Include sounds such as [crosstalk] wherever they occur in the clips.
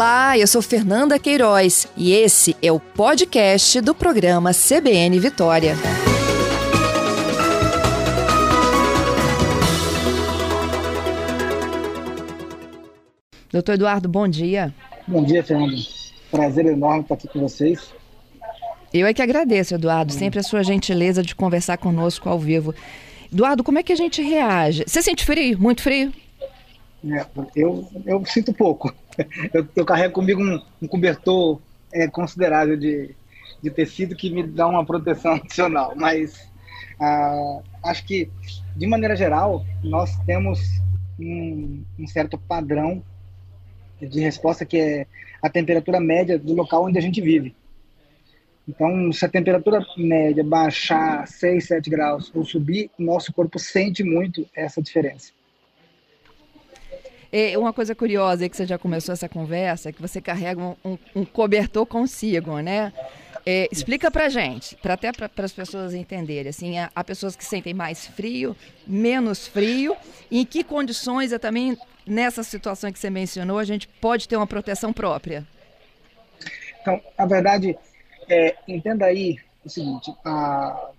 Olá, eu sou Fernanda Queiroz e esse é o podcast do programa CBN Vitória. Doutor Eduardo, bom dia. Bom dia, Fernanda. Prazer enorme estar aqui com vocês. Eu é que agradeço, Eduardo, sempre a sua gentileza de conversar conosco ao vivo. Eduardo, como é que a gente reage? Você sente frio? Muito frio? É, eu, eu sinto pouco. [laughs] Eu, eu carrego comigo um, um cobertor é, considerável de, de tecido que me dá uma proteção [laughs] adicional, mas ah, acho que, de maneira geral, nós temos um, um certo padrão de resposta que é a temperatura média do local onde a gente vive. Então, se a temperatura média baixar 6, 7 graus ou subir, nosso corpo sente muito essa diferença. É uma coisa curiosa que você já começou essa conversa, é que você carrega um, um, cobertor consigo, né? É, explica pra gente, para até para as pessoas entenderem, assim, há, há, pessoas que sentem mais frio, menos frio, e em que condições, é também nessa situação que você mencionou, a gente pode ter uma proteção própria? Então, a verdade, é, entenda aí o seguinte, a,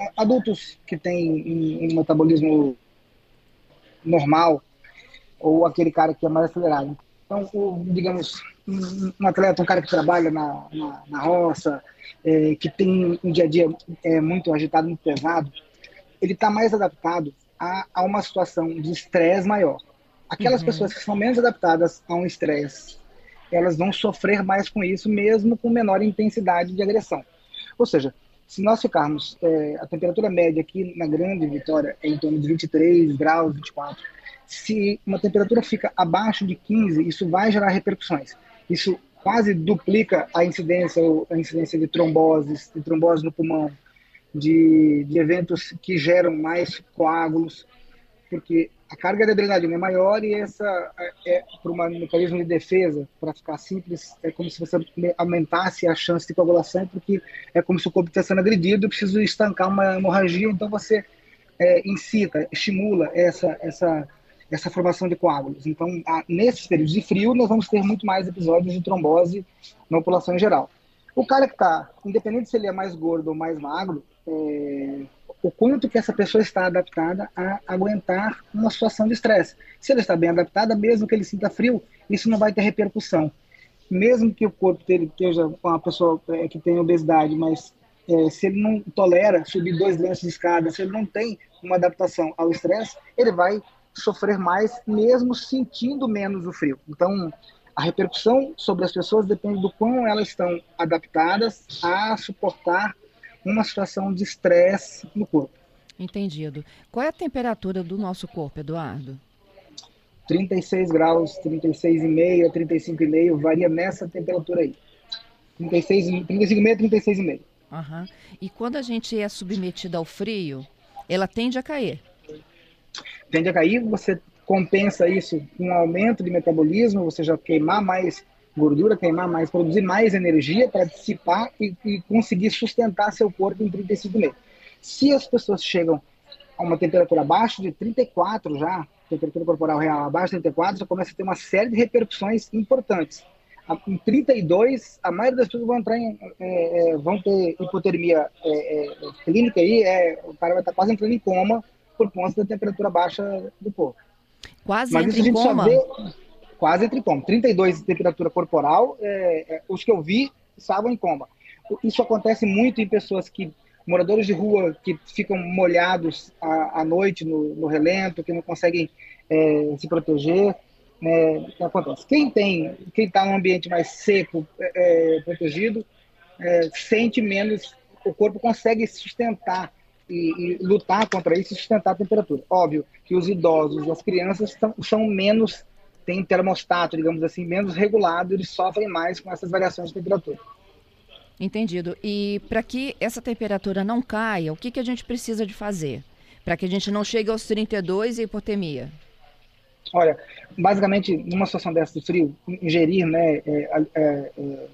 a, adultos que têm um, um metabolismo normal, ou aquele cara que é mais acelerado. Então, o, digamos, um atleta, um cara que trabalha na, na, na roça, é, que tem um dia a dia é, muito agitado, muito pesado, ele está mais adaptado a, a, uma situação de estresse maior. Aquelas uhum. pessoas que são menos adaptadas a um estresse, elas vão sofrer mais com isso, mesmo com menor intensidade de agressão. Ou seja, se nós ficarmos, é, a temperatura média aqui na Grande Vitória é em torno de 23 graus, 24 se uma temperatura fica abaixo de 15, isso vai gerar repercussões. Isso quase duplica a incidência, a incidência de tromboses, de trombose no pulmão, de, de eventos que geram mais coágulos, porque a carga de adrenalina é maior e essa é, é por um mecanismo de defesa, para ficar simples, é como se você aumentasse a chance de coagulação, porque é como se o corpo estivesse sendo agredido, precisa estancar uma hemorragia, então você é, incita, estimula essa essa essa formação de coágulos. Então, a, nesses períodos de frio, nós vamos ter muito mais episódios de trombose na população em geral. O cara que está, independente se ele é mais gordo ou mais magro, é, o quanto que essa pessoa está adaptada a aguentar uma situação de estresse. Se ela está bem adaptada, mesmo que ele sinta frio, isso não vai ter repercussão. Mesmo que o corpo dele esteja uma pessoa é, que tem obesidade, mas é, se ele não tolera subir dois lances de escada, se ele não tem uma adaptação ao estresse, ele vai sofrer mais, mesmo sentindo menos o frio. Então, a repercussão sobre as pessoas depende do quão elas estão adaptadas a suportar uma situação de estresse no corpo. Entendido. Qual é a temperatura do nosso corpo, Eduardo? 36 graus, 36,5 a 35,5, varia nessa temperatura aí. 36, 35,5 a 36,5. Uhum. E quando a gente é submetido ao frio, ela tende a cair tende a cair, você compensa isso com um aumento de metabolismo, você já queimar mais gordura, queimar mais, produzir mais energia para dissipar e, e, conseguir sustentar seu corpo em 35,5. Se as pessoas chegam a uma temperatura abaixo de 34 já, temperatura corporal real abaixo de 34, já começa a ter uma série de repercussões importantes. Em 32, a maioria das pessoas vão entrar em, é, é, vão ter hipotermia é, é clínica aí, é, o cara vai estar quase entrando em coma por conta da temperatura baixa do corpo. Quase Mas entra em coma? Vê, quase entra em coma. 32 de temperatura corporal, é, é, os que eu vi estavam em coma. Isso acontece muito em pessoas que moradores de rua que ficam molhados à, à noite no, no, relento, que não conseguem é, se proteger. Né, acontece. Quem tem, quem está num ambiente mais seco, é, é protegido, é, sente menos, o corpo consegue sustentar e, e, lutar contra isso e sustentar a temperatura. Óbvio que os idosos e as crianças são, são menos, têm termostato, digamos assim, menos regulado, eles sofrem mais com essas variações de temperatura. Entendido. E para que essa temperatura não caia, o que, que a gente precisa de fazer? Para que a gente não chegue aos 32 e hipotermia? Olha, basicamente, numa situação dessa de frio, ingerir né, é, é, é,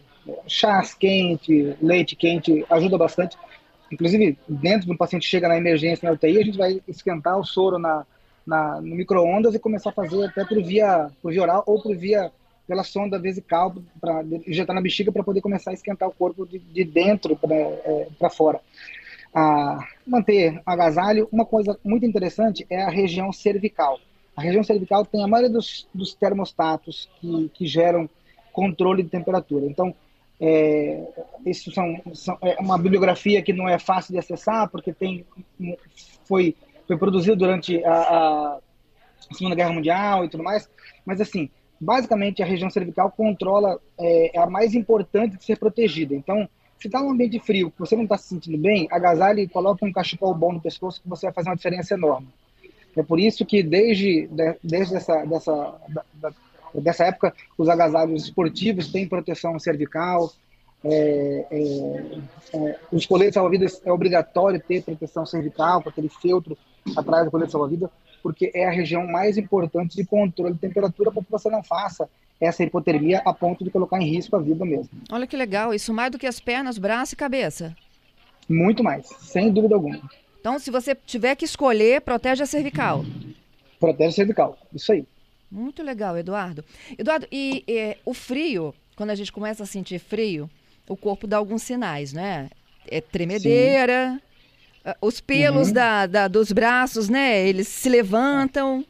chás quente, leite quente ajuda bastante. Inclusive, dentro do paciente chega na emergência na UTI, a gente vai esquentar o soro na, na no micro-ondas e começar a fazer até por via, por via oral ou por via pela sonda vesical para injetar na bexiga para poder começar a esquentar o corpo de, de dentro para é, fora. A manter agasalho, uma coisa muito interessante é a região cervical. A região cervical tem a maioria dos, dos termostatos que, que geram controle de temperatura. Então, é, isso são, são, é uma bibliografia que não é fácil de acessar, porque tem, foi, foi produzido durante a, a Segunda Guerra Mundial e tudo mais, mas assim, basicamente a região cervical controla, é, é a mais importante de ser protegida. Então, se está um ambiente frio, que você não está se sentindo bem, agasalhe e coloque um cachecol bom no pescoço que você vai fazer uma diferença enorme. É por isso que desde, desde essa, dessa, da, dessa época, os agasalhos esportivos têm proteção cervical, é, é, é, os coletes salva-vidas é obrigatório ter proteção cervical, com aquele feltro atrás do colete salva-vida, porque é a região mais importante de controle de temperatura para que você não faça essa hipotermia a ponto de colocar em risco a vida mesmo. Olha que legal, isso mais do que as pernas, braço e cabeça. Muito mais, sem dúvida alguma. Então, se você tiver que escolher, protege a cervical. Protege a cervical, isso aí. Muito legal, Eduardo. Eduardo, e, e o frio, quando a gente começa a sentir frio, o corpo dá alguns sinais, né? É tremedeira, Sim. Ah, os pelos uhum. da, da, dos braços, né? Eles se levantam.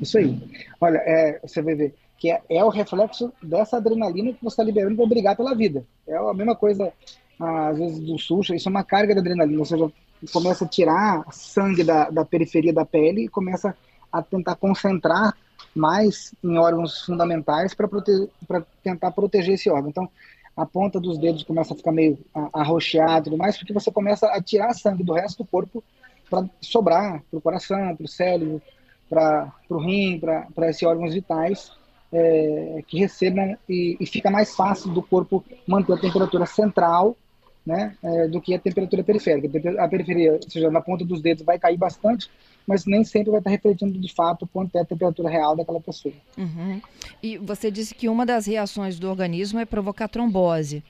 Isso aí. Olha, é, você vai ver que é, é, o reflexo dessa adrenalina que você está liberando para brigar pela vida. É a mesma coisa, às vezes, do susto. Isso é uma carga de adrenalina. Ou seja, começa a tirar sangue da, da periferia da pele e começa a tentar concentrar mais em órgãos fundamentais para prote tentar proteger esse órgão. Então, a ponta dos dedos começa a ficar meio arroxeada e tudo mais, porque você começa a tirar sangue do resto do corpo para sobrar para o coração, para o cérebro, para o rim, para esses órgãos vitais é, que recebam e, e, fica mais fácil do corpo manter a temperatura central né, é, do que a temperatura periférica. A periferia, ou seja, na ponta dos dedos vai cair bastante, mas nem sempre vai estar refletindo de fato quanto é a temperatura real daquela pessoa. Uhum. E você disse que uma das reações do organismo é provocar trombose.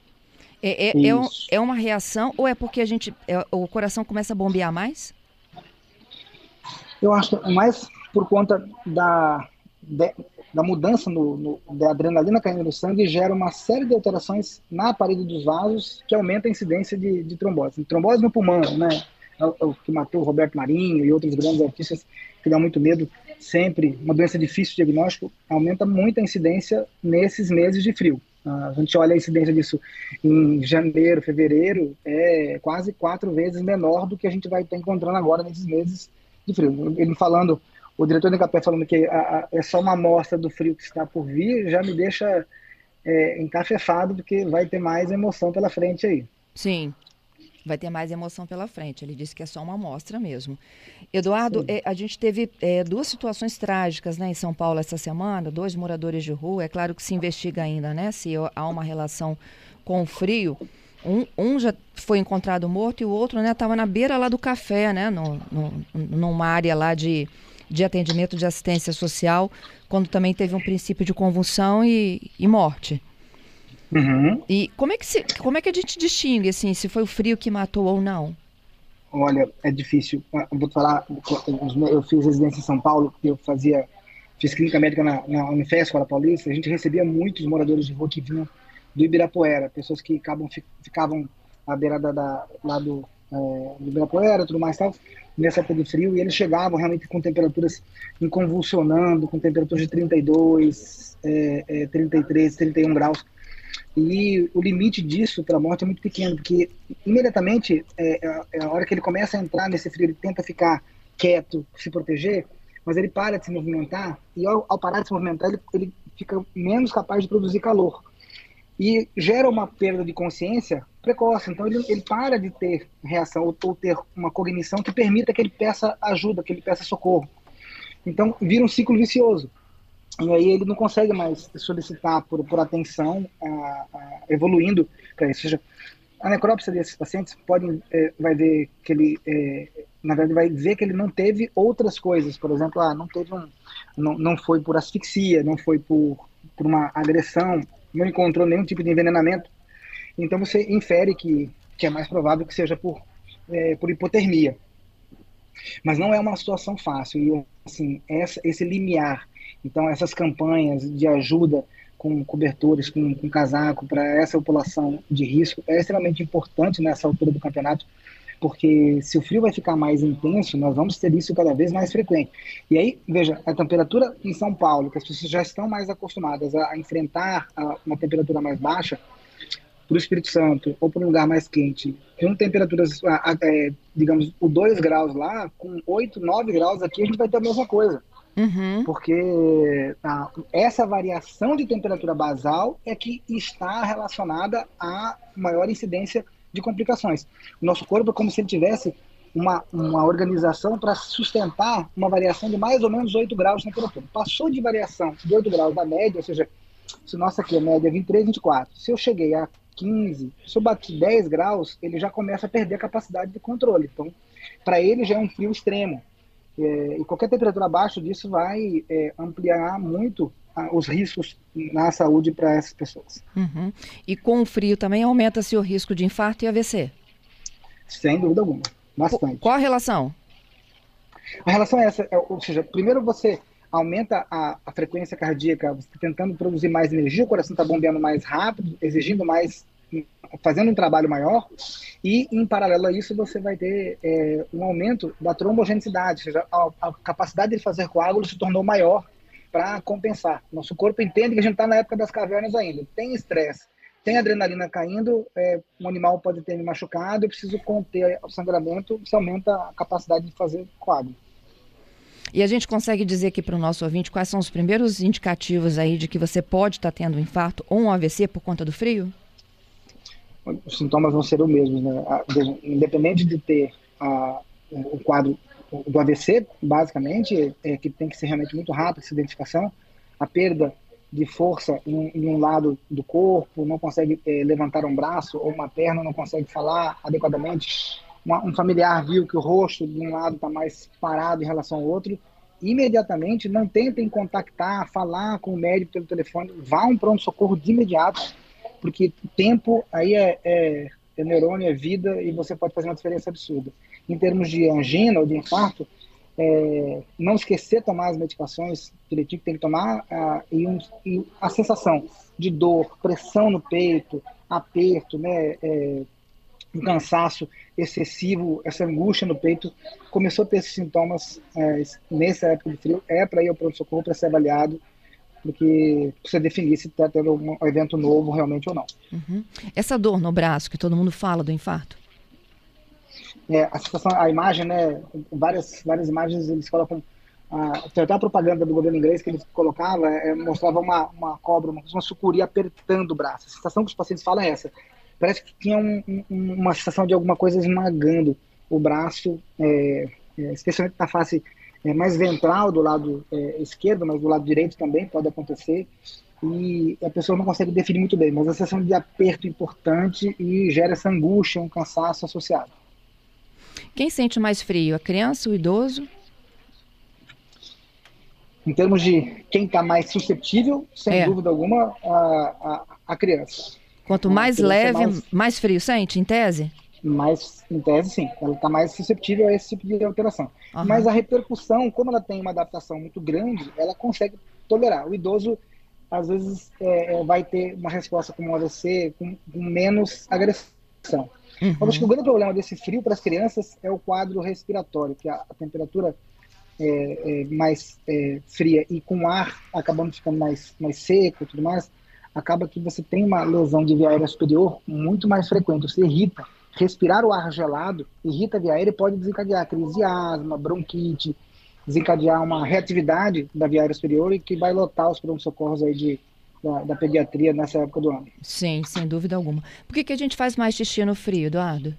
É, é, é, um, é uma reação ou é porque a gente, é, o coração começa a bombear mais? Eu acho mais por conta da, de, da mudança no, no, da adrenalina caindo no sangue gera uma série de alterações na parede dos vasos que aumenta a incidência de, de trombose. Trombose no pulmão, né? É é o que matou o Roberto Marinho e outros grandes artistas que dão muito medo, sempre uma doença difícil de diagnóstico, aumenta muito a incidência nesses meses de frio. A gente olha a incidência disso em janeiro, fevereiro, é quase quatro vezes menor do que a gente vai estar encontrando agora nesses meses de frio. Ele falando, o diretor do Capé falando que a, a, é só uma amostra do frio que está por vir, já me deixa é, encafefado, porque vai ter mais emoção pela frente aí. Sim, vai ter mais emoção pela frente. Ele disse que é só uma amostra mesmo. Eduardo, é, a gente teve é, duas situações trágicas né, em São Paulo essa semana, dois moradores de rua. É claro que se investiga ainda né, se há uma relação com o frio. Um, um já foi encontrado morto e o outro estava né, na beira lá do café, né, no, no, numa área lá de, de atendimento de assistência social, quando também teve um princípio de convulsão e, e morte. Uhum. E como é, que se, como é que a gente distingue assim, se foi o frio que matou ou não? Olha, é difícil. Ah, eu vou falar, eu fiz residência em São Paulo, eu fazia, fiz clínica médica na, na Unifesco, na Paulista, a gente recebia muitos moradores de rua que vinham do Ibirapuera, pessoas que acabam, ficavam à beira da, da, lá do, é, do Ibirapuera tudo mais tal, nessa época de frio, e eles chegavam realmente com temperaturas convulsionando, com temperaturas de 32, é, é, 33, 31 graus. E o limite disso para a morte é muito pequeno, porque imediatamente, é, é, é, a hora que ele começa a entrar nesse frio, ele tenta ficar quieto, se proteger, mas ele para de se movimentar, e ao, ao parar de se movimentar, ele, ele fica menos capaz de produzir calor. E gera uma perda de consciência precoce. Então, ele, ele para de ter reação ou, ou ter uma cognição que permita que ele peça ajuda, que ele peça socorro. Então, vira um ciclo vicioso. E aí ele não consegue mais solicitar por, por atenção, a, a, evoluindo para isso. Ou seja, a necrópsia desses pacientes pode, é, vai ver que ele, é, na verdade, vai dizer que ele não teve outras coisas. Por exemplo, ah, não teve um, não, não foi por asfixia, não foi por, por uma agressão, não encontrou nenhum tipo de envenenamento. Então você infere que, que é mais provável que seja por, é, por hipotermia. Mas não é uma situação fácil. E, assim, essa, esse limiar, então, essas campanhas de ajuda com cobertores, com, com casaco para essa população de risco é extremamente importante nessa altura do campeonato, porque se o frio vai ficar mais intenso, nós vamos ter isso cada vez mais frequente. E aí, veja, a temperatura em São Paulo, que as pessoas já estão mais acostumadas a, a enfrentar a, uma temperatura mais baixa, para o Espírito Santo ou para um lugar mais quente, com temperaturas, é, digamos, o 2 graus lá, com 8, 9 graus aqui, a gente vai ter a mesma coisa. Uhum. Porque a, essa variação de temperatura basal é que está relacionada à maior incidência de complicações. O nosso corpo é como se ele tivesse uma, uma organização para sustentar uma variação de mais ou menos 8 graus de temperatura. Passou de variação de 8 graus da média, ou seja, se nossa aqui a média é 23, 24, se eu cheguei a 15, se eu bati 10 graus, ele já começa a perder a capacidade de controle. Então, para ele já é um frio extremo. É, e qualquer temperatura abaixo disso vai é, ampliar muito os riscos na saúde para essas pessoas. Uhum. E com o frio também aumenta-se o risco de infarto e AVC? Sem dúvida alguma, bastante. Qual a relação? A relação é essa, é, ou seja, primeiro você aumenta a, a frequência cardíaca, você está tentando produzir mais energia, o coração está bombeando mais rápido, exigindo mais, fazendo um trabalho maior, e em paralelo a isso você vai ter é, um aumento da trombogenicidade, ou seja, a, a capacidade de fazer coágulo se tornou maior para compensar. Nosso corpo entende que a gente está na época das cavernas ainda, tem estresse, tem adrenalina caindo, é, um animal pode ter me machucado, eu preciso conter o sangramento, isso aumenta a capacidade de fazer coágulo. E a gente consegue dizer aqui para o nosso ouvinte quais são os primeiros indicativos aí de que você pode estar tá tendo um infarto ou um AVC por conta do frio? Os sintomas vão ser os mesmos, né? Independente de ter a, o quadro do AVC, basicamente, é que tem que ser realmente muito rápido essa identificação, a perda de força em, em um lado do corpo, não consegue é, levantar um braço ou uma perna, não consegue falar adequadamente, uma, um familiar viu que o rosto de um lado está mais parado em relação ao outro, imediatamente não tentem contactar, falar com o médico pelo telefone, vá a um pronto-socorro de imediato, porque tempo aí é, é, é neurônio, é vida e você pode fazer uma diferença absurda. Em termos de angina ou de infarto, é, não esquecer tomar as medicações direitinho que tem que tomar ah, e, um, e, a sensação de dor, pressão no peito, aperto, né, é, um cansaço excessivo, essa angústia no peito, começou a ter esses sintomas é, nessa época de frio, é para ir ao pronto-socorro para ser avaliado, porque precisa definir se está tendo um evento novo realmente ou não. Uhum. Essa dor no braço que todo mundo fala do infarto? É, a situação, a imagem, né, várias, várias imagens eles colocam ah, tem até a propaganda do governo inglês que ele colocava, é, mostrava uma, uma cobra, uma, uma sucuri apertando o braço. A sensação que os pacientes falam é essa parece que tinha um, um, uma sensação de alguma coisa esmagando o braço, é, é, especialmente na face é, mais ventral do lado é, esquerdo, mas do lado direito também pode acontecer. E a pessoa não consegue definir muito bem, mas a sensação de aperto importante e gera essa angústia, um cansaço associado. Quem sente mais frio, a criança, o idoso? Em termos de quem está mais suscetível, sem é. dúvida alguma, a, a, a criança. Quanto mais leve, mais... mais... frio sente, em tese? Mais, em tese, sim. Ela está mais susceptível a esse tipo de alteração. Uhum. Mas a repercussão, como ela tem uma adaptação muito grande, ela consegue tolerar. O idoso, às vezes, é, é vai ter uma resposta como AVC com, com menos agressão. Uhum. Acho que o grande problema desse frio para as crianças é o quadro respiratório, que a, a temperatura é, é mais é, fria e com o ar acabando ficando mais, mais seco e tudo mais, acaba que você tem uma lesão de via aérea superior muito mais frequente, você irrita. Respirar o ar gelado irrita a via aérea e pode desencadear crise de asma, bronquite, desencadear uma reatividade da via aérea superior e que vai lotar os pronto-socorros aí de, da, da, pediatria nessa época do ano. Sim, sem dúvida alguma. Por que, que a gente faz mais xixi no frio, Eduardo?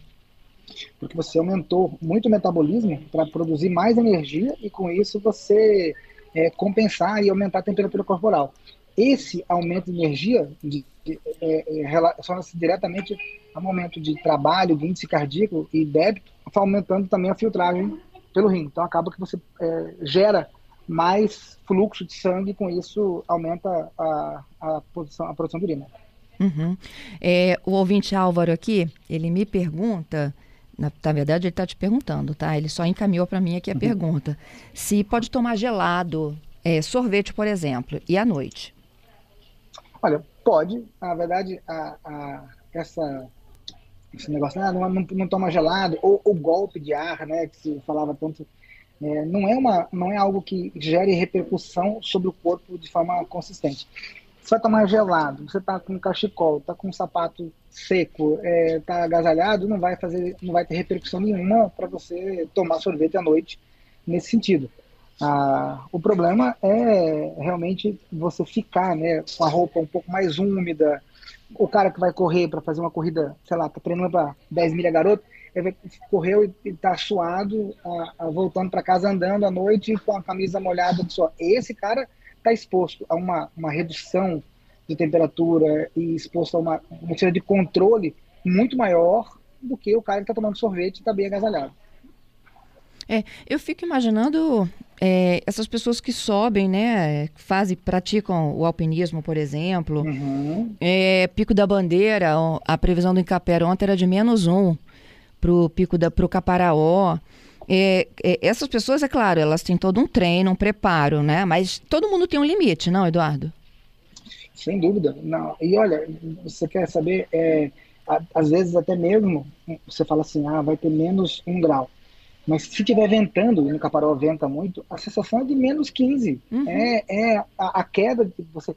Porque você aumentou muito o metabolismo para produzir mais energia e com isso você é, compensar e aumentar a temperatura corporal. Esse aumento de energia de, de, é, é, relaciona-se diretamente ao momento de trabalho, de índice cardíaco e débito, aumentando também a filtragem pelo rim. Então acaba que você é, gera mais fluxo de sangue, com isso aumenta a, a, produção, a produção de urina. Uhum. É, o ouvinte Álvaro aqui, ele me pergunta na, na verdade, ele está te perguntando, tá? Ele só encaminhou para mim aqui a uhum. pergunta. Se pode tomar gelado, é, sorvete, por exemplo, e à noite? Olha, pode. Na verdade, a, a, essa, esse negócio, ah, não, não, não, toma gelado, ou o golpe de ar, né, que se falava tanto, é, não, é uma, não é algo que gere repercussão sobre o corpo de forma consistente. Você vai tomar gelado, você está com cachecol, está com um sapato seco, está é, tá agasalhado, não vai fazer, não vai ter repercussão nenhuma para você tomar sorvete à noite nesse sentido. Ah, o problema é realmente você ficar né, com a roupa um pouco mais úmida. O cara que vai correr para fazer uma corrida, sei lá, tá treinando para 10 milha garoto, correu e está suado, a, a, voltando para casa andando à noite com a camisa molhada de suor. Esse cara está exposto a uma, uma redução de temperatura e exposto a uma, uma de controle muito maior do que o cara que está tomando sorvete e está bem agasalhado. É, eu fico imaginando é, essas pessoas que sobem, né, fazem, praticam o alpinismo, por exemplo. Uhum. É, Pico da Bandeira, a previsão do Incapera ontem era de menos um para o Pico da pro Caparaó. É, é, essas pessoas, é claro, elas têm todo um treino, um preparo, né? Mas todo mundo tem um limite, não, Eduardo? Sem dúvida. Não. E olha, você quer saber, é, às vezes até mesmo, você fala assim, ah, vai ter menos um grau. Mas se estiver ventando, e no Caparó venta muito, a sensação é de menos 15. Uhum. É, é a, a, queda de você.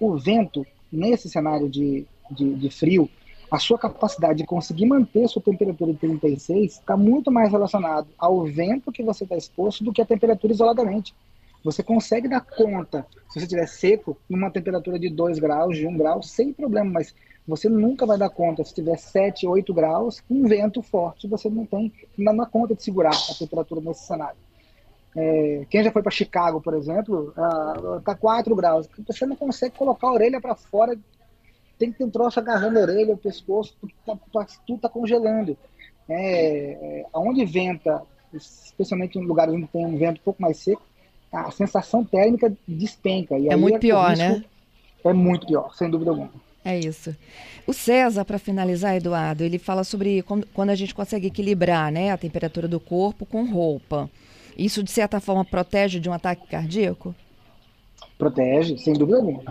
O vento, nesse cenário de, de, de frio, a sua capacidade de conseguir manter sua temperatura de 36 está muito mais relacionado ao vento que você está exposto do que a temperatura isoladamente. Você consegue dar conta, se você estiver seco, numa temperatura de 2 graus, de 1 um grau, sem problema, mas você nunca vai dar conta se tiver 7, 8 graus, com vento forte, você não tem, não dá conta de segurar a temperatura nesse cenário. É, quem já foi para Chicago, por exemplo, está 4 graus, você não consegue colocar a orelha para fora tem que ter um troço agarrando a orelha, o pescoço, tudo tá, tudo tá congelando. É, é, aonde venta, especialmente em lugares onde tem um vento um pouco mais seco, a sensação térmica despenca. E é muito é pior, né? É muito pior, sem dúvida alguma. É isso. O César, para finalizar, Eduardo, ele fala sobre quando a gente consegue equilibrar né, a temperatura do corpo com roupa. Isso, de certa forma, protege de um ataque cardíaco? Protege, sem dúvida nenhuma.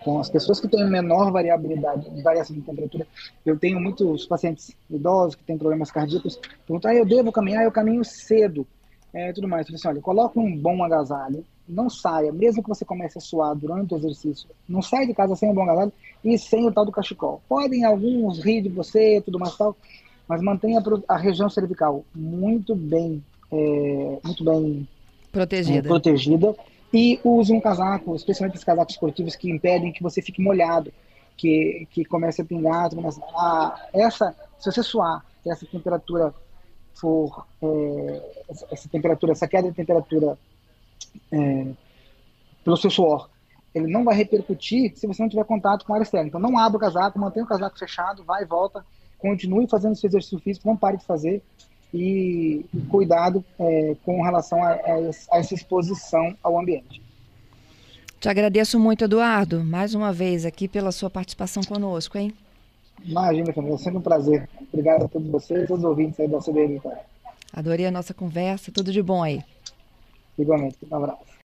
Com as pessoas que têm menor variabilidade, variação de temperatura, eu tenho muitos pacientes idosos que têm problemas cardíacos, perguntam, ah, eu devo caminhar, eu caminho cedo, é, tudo mais. Eu assim, olha, coloque um bom agasalho, não saia, mesmo que você comece a suar durante o exercício, não saia de casa sem um bom agasalho e sem o tal do cachecol. Podem alguns rir de você, tudo mais tal, mas mantenha a região cervical muito bem, é, muito bem protegida. É, protegida e use um casaco, especialmente os casacos esportivos que impedem que você fique molhado, que, que comece a pingar. Começa a, essa, se você suar, se essa temperatura for, é, essa, temperatura, essa queda de temperatura é, pelo seu suor, ele não vai repercutir se você não tiver contato com a área externa. Então não abra o casaco, mantenha o casaco fechado, vai e volta, continue fazendo seu exercício físico, não pare de fazer e cuidado é, com relação a, a, essa exposição ao ambiente. Te agradeço muito, Eduardo, mais uma vez aqui pela sua participação conosco, hein? Imagina, Camila, é sempre um prazer. Obrigado a todos vocês, todos os ouvintes aí da CBN. Adorei a nossa conversa, tudo de bom aí. Igualmente, um abraço.